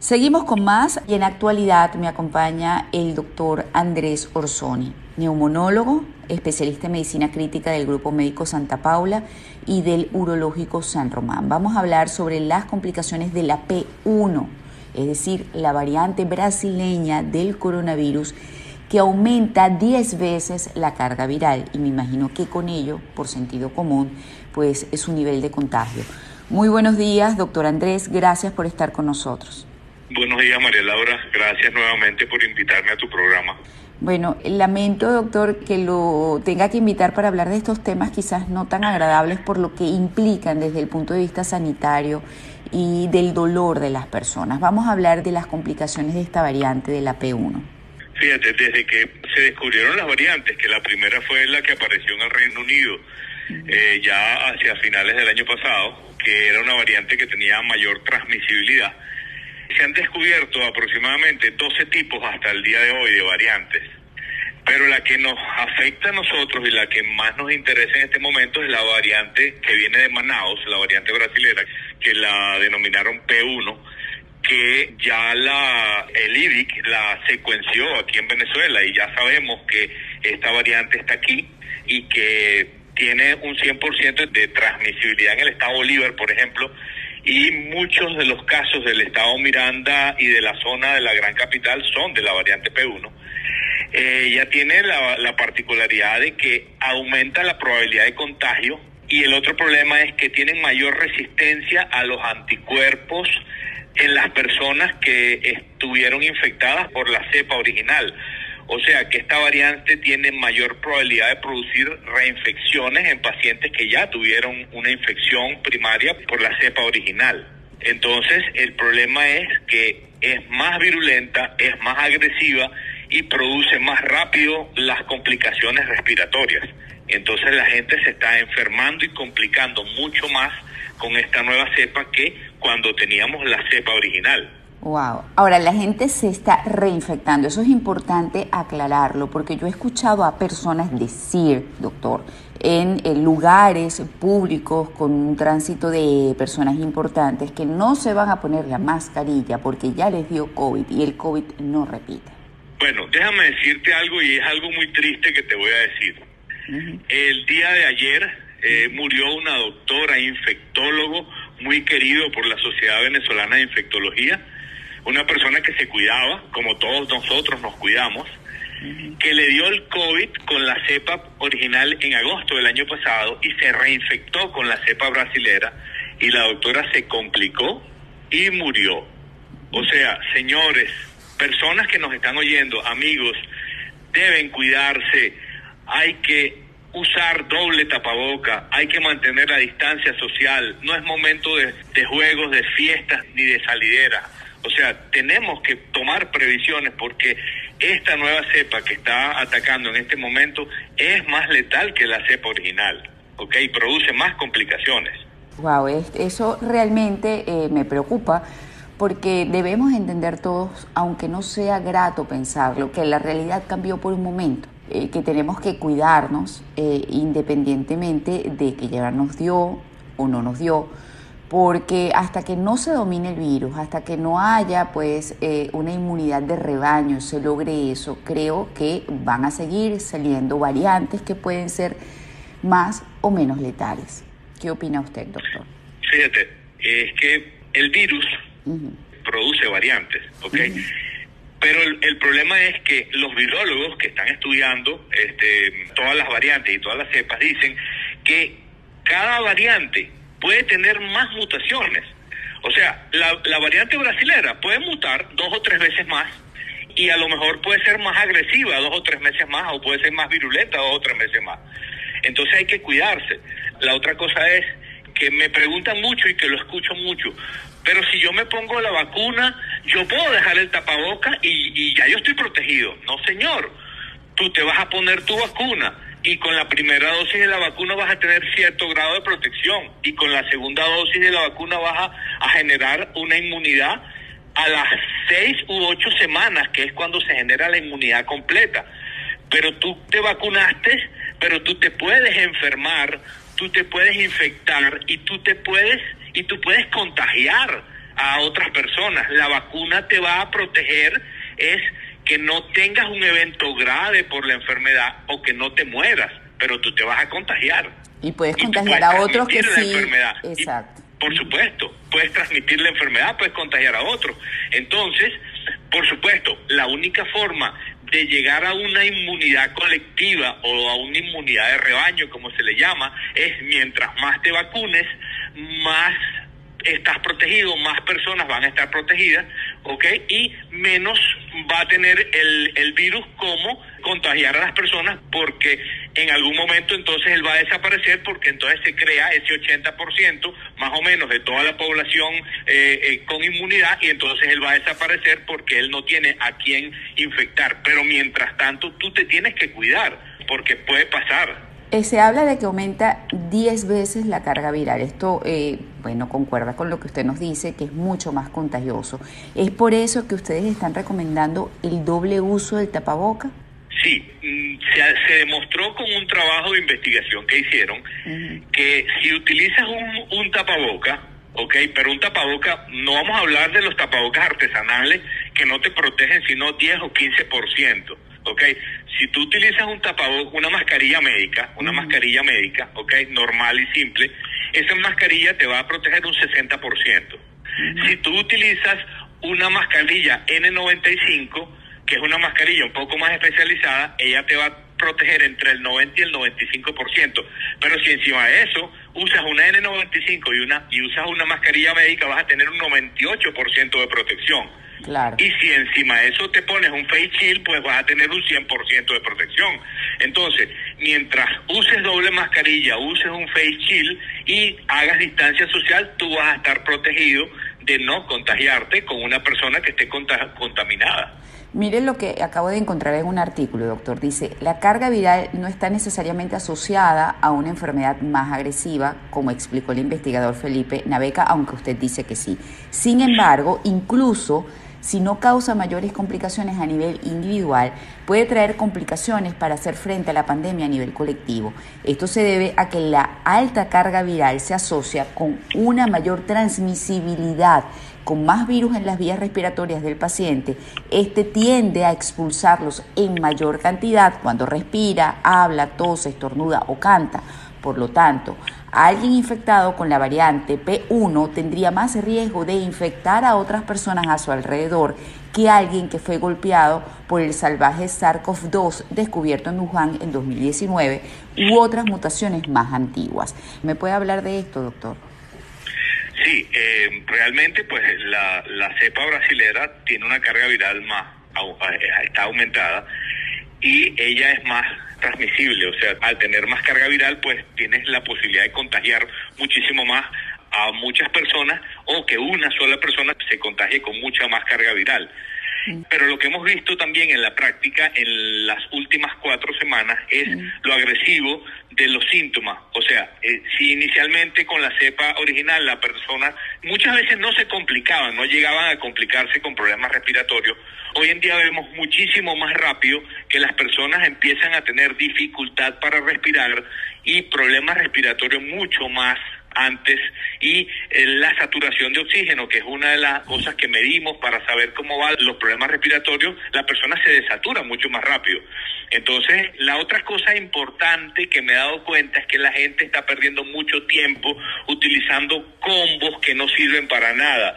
Seguimos con más y en actualidad me acompaña el doctor Andrés Orsoni, neumonólogo, especialista en medicina crítica del Grupo Médico Santa Paula y del Urológico San Román. Vamos a hablar sobre las complicaciones de la P1, es decir, la variante brasileña del coronavirus que aumenta 10 veces la carga viral y me imagino que con ello, por sentido común, pues es su nivel de contagio. Muy buenos días, doctor Andrés, gracias por estar con nosotros. Buenos días, María Laura. Gracias nuevamente por invitarme a tu programa. Bueno, lamento, doctor, que lo tenga que invitar para hablar de estos temas quizás no tan agradables por lo que implican desde el punto de vista sanitario y del dolor de las personas. Vamos a hablar de las complicaciones de esta variante de la P1. Fíjate, desde que se descubrieron las variantes, que la primera fue la que apareció en el Reino Unido eh, ya hacia finales del año pasado, que era una variante que tenía mayor transmisibilidad, se han descubierto aproximadamente 12 tipos hasta el día de hoy de variantes. Pero la que nos afecta a nosotros y la que más nos interesa en este momento es la variante que viene de Manaus, la variante brasilera, que la denominaron P1, que ya la, el IRIC la secuenció aquí en Venezuela y ya sabemos que esta variante está aquí y que tiene un 100% de transmisibilidad en el estado Bolívar, por ejemplo, y muchos de los casos del estado Miranda y de la zona de la gran capital son de la variante P1. Eh, ya tiene la, la particularidad de que aumenta la probabilidad de contagio y el otro problema es que tienen mayor resistencia a los anticuerpos en las personas que estuvieron infectadas por la cepa original. O sea que esta variante tiene mayor probabilidad de producir reinfecciones en pacientes que ya tuvieron una infección primaria por la cepa original. Entonces el problema es que es más virulenta, es más agresiva y produce más rápido las complicaciones respiratorias. Entonces la gente se está enfermando y complicando mucho más con esta nueva cepa que cuando teníamos la cepa original. Wow. Ahora, la gente se está reinfectando. Eso es importante aclararlo porque yo he escuchado a personas decir, doctor, en, lugares públicos con un tránsito de personas importantes que no se van a poner la mascarilla porque ya les dio COVID y el COVID no repite. Bueno, déjame decirte algo y es algo muy triste que te voy a decir. El día de ayer eh, murió una doctora infectólogo muy querido por la Sociedad Venezolana de Infectología una persona que se cuidaba, como todos nosotros nos cuidamos, que le dio el COVID con la cepa original en agosto del año pasado y se reinfectó con la cepa brasilera y la doctora se complicó y murió. O sea, señores, personas que nos están oyendo, amigos, deben cuidarse, hay que usar doble tapaboca, hay que mantener la distancia social, no es momento de, de juegos, de fiestas ni de salideras o sea, tenemos que tomar previsiones porque esta nueva cepa que está atacando en este momento es más letal que la cepa original, ¿ok? Produce más complicaciones. Wow, eso realmente eh, me preocupa porque debemos entender todos, aunque no sea grato pensarlo, que la realidad cambió por un momento, eh, que tenemos que cuidarnos eh, independientemente de que ya nos dio o no nos dio porque hasta que no se domine el virus, hasta que no haya pues eh, una inmunidad de rebaño, se logre eso, creo que van a seguir saliendo variantes que pueden ser más o menos letales. ¿Qué opina usted, doctor? Fíjate, es que el virus produce variantes, ¿ok? Pero el, problema es que los virólogos que están estudiando este, todas las variantes y todas las cepas dicen que cada variante puede tener más mutaciones. O sea, la, variante brasilera puede mutar dos o tres veces más y a lo mejor puede ser más agresiva dos o tres meses más o puede ser más virulenta dos o tres meses más. Entonces hay que cuidarse. La otra cosa es que me preguntan mucho y que lo escucho mucho, pero si yo me pongo la vacuna, yo puedo dejar el tapaboca y, y ya yo estoy protegido. No, señor, tú te vas a poner tu vacuna y con la primera dosis de la vacuna vas a tener cierto grado de protección y con la segunda dosis de la vacuna vas a, generar una inmunidad a las seis u ocho semanas, que es cuando se genera la inmunidad completa. Pero tú te vacunaste, pero tú te puedes enfermar, tú te puedes infectar y tú te puedes y tú puedes contagiar a otras personas. La vacuna te va a proteger es que no tengas un evento grave por la enfermedad o que no te mueras, pero tú te vas a contagiar. Y puedes contagiar a otros que sí. Exacto. por supuesto, puedes transmitir la enfermedad, puedes contagiar a otros. Entonces, por supuesto, la única forma de llegar a una inmunidad colectiva o a una inmunidad de rebaño, como se le llama, es mientras más te vacunes, más estás protegido, más personas van a estar protegidas, ¿ok? Y menos va a tener el, el virus como contagiar a las personas porque en algún momento entonces él va a desaparecer porque entonces se crea ese 80% más o menos de toda la población eh, eh, con inmunidad y entonces él va a desaparecer porque él no tiene a quién infectar. Pero mientras tanto tú te tienes que cuidar porque puede pasar. Eh, se habla de que aumenta 10 veces la carga viral. Esto, eh, bueno, concuerda con lo que usted nos dice, que es mucho más contagioso. ¿Es por eso que ustedes están recomendando el doble uso del tapaboca? Sí, mm, se, demostró con un trabajo de investigación que hicieron que si utilizas un, un tapaboca, ok, pero un tapaboca, no vamos a hablar de los tapabocas artesanales que no te protegen sino 10 o 15%. ¿ok? Si tú utilizas un tapabocas, una mascarilla médica, una mascarilla médica, ¿ok? Normal y simple, esa mascarilla te va a proteger un 60%. Si tú utilizas una mascarilla N95, que es una mascarilla un poco más especializada, ella te va a proteger entre el 90 y el 95%. Pero si encima de eso usas una N95 y una y usas una mascarilla médica, vas a tener un 98% de protección. Y si encima de eso te pones un face shield, pues vas a tener un 100% de protección. Entonces, mientras uses doble mascarilla, uses un face shield y hagas distancia social, tú vas a estar protegido de no contagiarte con una persona que esté contaminada. Mire lo que acabo de encontrar en un artículo, doctor. Dice, la carga viral no está necesariamente asociada a una enfermedad más agresiva, como explicó el investigador Felipe Naveca, aunque usted dice que sí. Sin embargo, incluso si no causa mayores complicaciones a nivel individual, puede traer complicaciones para hacer frente a la pandemia a nivel colectivo. Esto se debe a que la alta carga viral se asocia con una mayor transmisibilidad con más virus en las vías respiratorias del paciente, este tiende a expulsarlos en mayor cantidad cuando respira, habla, tose, estornuda o canta. Por lo tanto, alguien infectado con la variante P1 tendría más riesgo de infectar a otras personas a su alrededor que alguien que fue golpeado por el salvaje SARS-CoV-2 descubierto en Wuhan en 2019 u otras mutaciones más antiguas. ¿Me puede hablar de esto, doctor? Sí, eh, realmente pues la, la cepa brasilera tiene una carga viral más, está aumentada y ella es más transmisible, o sea, al tener más carga viral, pues tienes la posibilidad de contagiar muchísimo más a muchas personas o que una sola persona se contagie con mucha más carga viral. Pero lo que hemos visto también en la práctica en las últimas cuatro semanas es lo agresivo de los síntomas. O sea, eh, si inicialmente con la cepa original la persona muchas veces no se complicaban, no llegaban a complicarse con problemas respiratorios, hoy en día vemos muchísimo más rápido que las personas empiezan a tener dificultad para respirar y problemas respiratorios mucho más antes y eh, la saturación de oxígeno, que es una de las cosas que medimos para saber cómo van los problemas respiratorios, la persona se desatura mucho más rápido. Entonces, la otra cosa importante que me he dado cuenta es que la gente está perdiendo mucho tiempo utilizando combos que no sirven para nada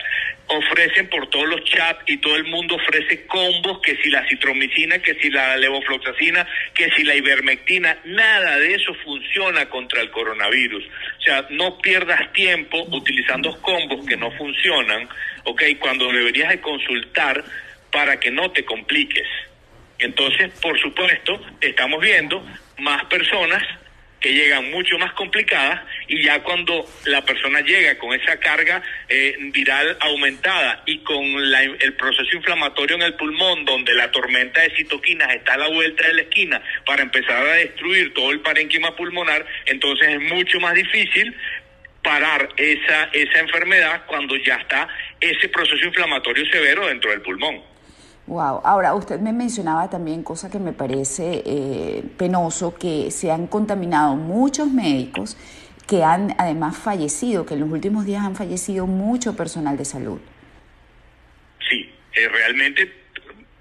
ofrecen por todos los chats y todo el mundo ofrece combos, que si la citromicina, que si la levofloxacina, que si la ivermectina, nada de eso funciona contra el coronavirus. O sea, no pierdas tiempo utilizando combos que no funcionan, ¿ok? Cuando deberías de consultar para que no te compliques. Entonces, por supuesto, estamos viendo más personas que llegan mucho más complicadas y ya cuando la persona llega con esa carga eh, viral aumentada y con el proceso inflamatorio en el pulmón, donde la tormenta de citoquinas está a la vuelta de la esquina para empezar a destruir todo el parénquima pulmonar, entonces es mucho más difícil parar esa, esa enfermedad cuando ya está ese proceso inflamatorio severo dentro del pulmón. Wow. Ahora, usted me mencionaba también, cosa que me parece eh, penoso, que se han contaminado muchos médicos que han además fallecido, que en los últimos días han fallecido mucho personal de salud. Sí, eh, realmente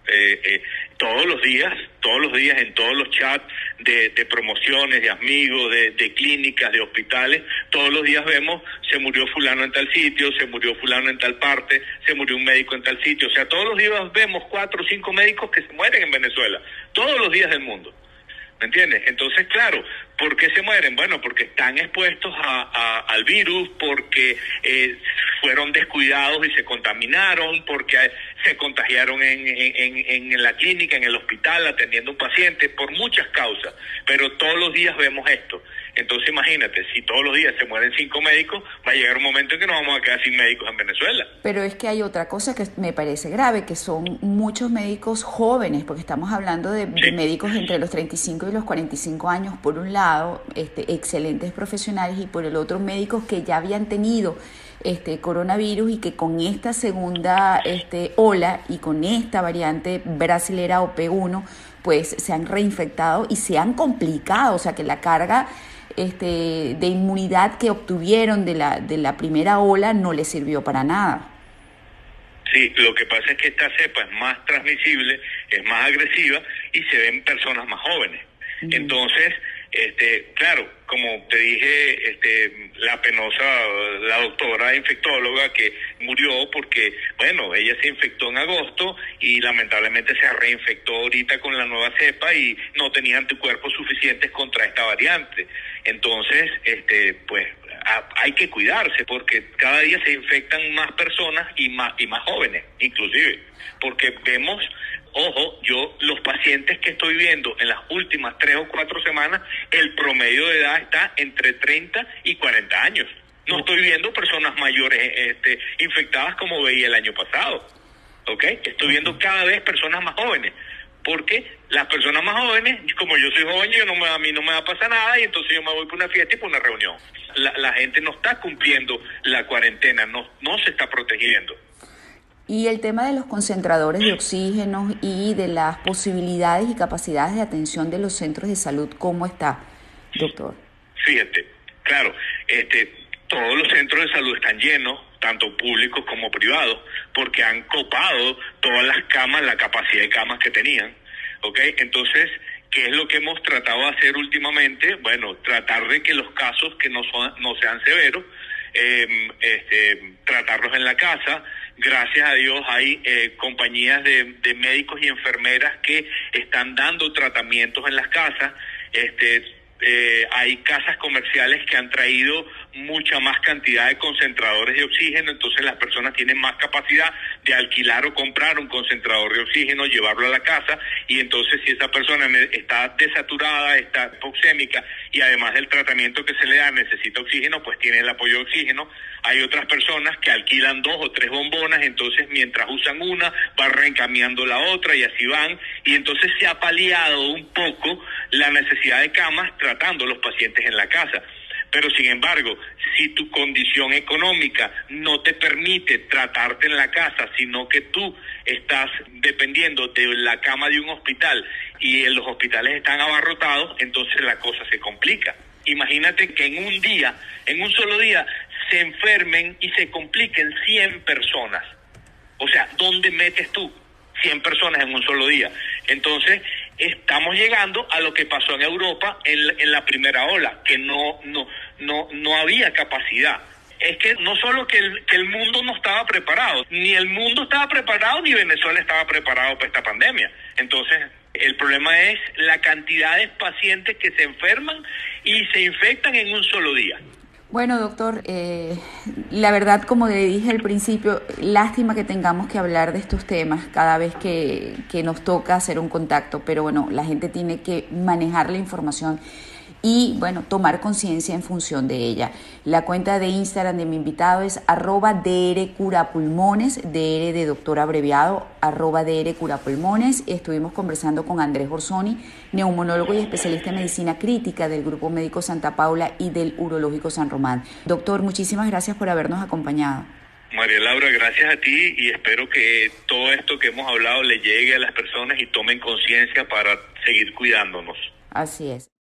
eh, eh, todos los días, todos los días en todos los chats de, promociones, de amigos, de, clínicas, de hospitales, todos los días vemos se murió fulano en tal sitio, se murió fulano en tal parte, se murió un médico en tal sitio. O sea, todos los días vemos cuatro o cinco médicos que se mueren en Venezuela, todos los días del mundo. ¿Me entiendes? Entonces, claro, ¿por qué se mueren? Bueno, porque están expuestos a, al virus, porque eh, fueron descuidados y se contaminaron, porque se contagiaron en, en, en, la clínica, en el hospital, atendiendo a un paciente, por muchas causas. Pero todos los días vemos esto. Entonces imagínate, si todos los días se mueren cinco médicos, va a llegar un momento en que nos vamos a quedar sin médicos en Venezuela. Pero es que hay otra cosa que me parece grave, que son muchos médicos jóvenes, porque estamos hablando de, médicos entre los 35 y los 45 años, por un lado, este, excelentes profesionales, y por el otro, médicos que ya habían tenido este coronavirus y que con esta segunda este, ola y con esta variante brasilera o P1, pues se han reinfectado y se han complicado, o sea que la carga este, de inmunidad que obtuvieron de la, de la primera ola no les sirvió para nada. Sí, lo que pasa es que esta cepa es más transmisible, es más agresiva y se ven personas más jóvenes. Entonces, este, claro, como te dije, este, la penosa, la doctora infectóloga que murió porque, bueno, ella se infectó en agosto y lamentablemente se reinfectó ahorita con la nueva cepa y no tenía anticuerpos suficientes contra esta variante. Entonces, este, pues hay que cuidarse porque cada día se infectan más personas y más y más jóvenes, inclusive, porque vemos Ojo, yo los pacientes que estoy viendo en las últimas tres o cuatro semanas, el promedio de edad está entre 30 y 40 años. No estoy viendo personas mayores este, infectadas como veía el año pasado. ¿Ok? Estoy viendo cada vez personas más jóvenes. Porque las personas más jóvenes, como yo soy joven, yo no me, a mí no me va a pasar nada y entonces yo me voy por una fiesta y por una reunión. La, la gente no está cumpliendo la cuarentena, no, no se está protegiendo. Y el tema de los concentradores de oxígeno y de las posibilidades y capacidades de atención de los centros de salud, ¿cómo está, doctor? Fíjate, claro, este, todos los centros de salud están llenos, tanto públicos como privados, porque han copado todas las camas, la capacidad de camas que tenían, ¿ok? Entonces, ¿qué es lo que hemos tratado de hacer últimamente? Bueno, tratar de que los casos que no, son, no sean severos, eh, este, tratarlos en la casa, gracias a Dios hay eh, compañías de, de, médicos y enfermeras que están dando tratamientos en las casas. Este, eh, hay casas comerciales que han traído mucha más cantidad de concentradores de oxígeno, entonces las personas tienen más capacidad de alquilar o comprar un concentrador de oxígeno, llevarlo a la casa y entonces si esa persona está desaturada, está hipoxémica y además del tratamiento que se le da necesita oxígeno, pues tiene el apoyo de oxígeno. Hay otras personas que alquilan dos o tres bombonas, entonces mientras usan una, van reencamiando la otra y así van y entonces se ha paliado un poco la necesidad de camas tratando los pacientes en la casa. Pero sin embargo, si tu condición económica no te permite tratarte en la casa, sino que tú estás dependiendo de la cama de un hospital y los hospitales están abarrotados, entonces la cosa se complica. Imagínate que en un día, en un solo día, se enfermen y se compliquen 100 personas. O sea, ¿dónde metes tú 100 personas en un solo día? Entonces, estamos llegando a lo que pasó en Europa en, la primera ola, que no, no, no, no había capacidad. Es que no solo que el, que el mundo no estaba preparado, ni el mundo estaba preparado, ni Venezuela estaba preparado para esta pandemia. Entonces, el problema es la cantidad de pacientes que se enferman y se infectan en un solo día. Bueno, doctor, eh, la verdad, como le dije al principio, lástima que tengamos que hablar de estos temas cada vez que, que nos toca hacer un contacto, pero bueno, la gente tiene que manejar la información y bueno, tomar conciencia en función de ella. La cuenta de Instagram de mi invitado es arroba drcurapulmones, dr de doctor abreviado, arroba drcurapulmones. Estuvimos conversando con Andrés Orsoni, neumonólogo y especialista en medicina crítica del Grupo Médico Santa Paula y del Urológico San Román. Doctor, muchísimas gracias por habernos acompañado. María Laura, gracias a ti y espero que todo esto que hemos hablado le llegue a las personas y tomen conciencia para seguir cuidándonos. Así es.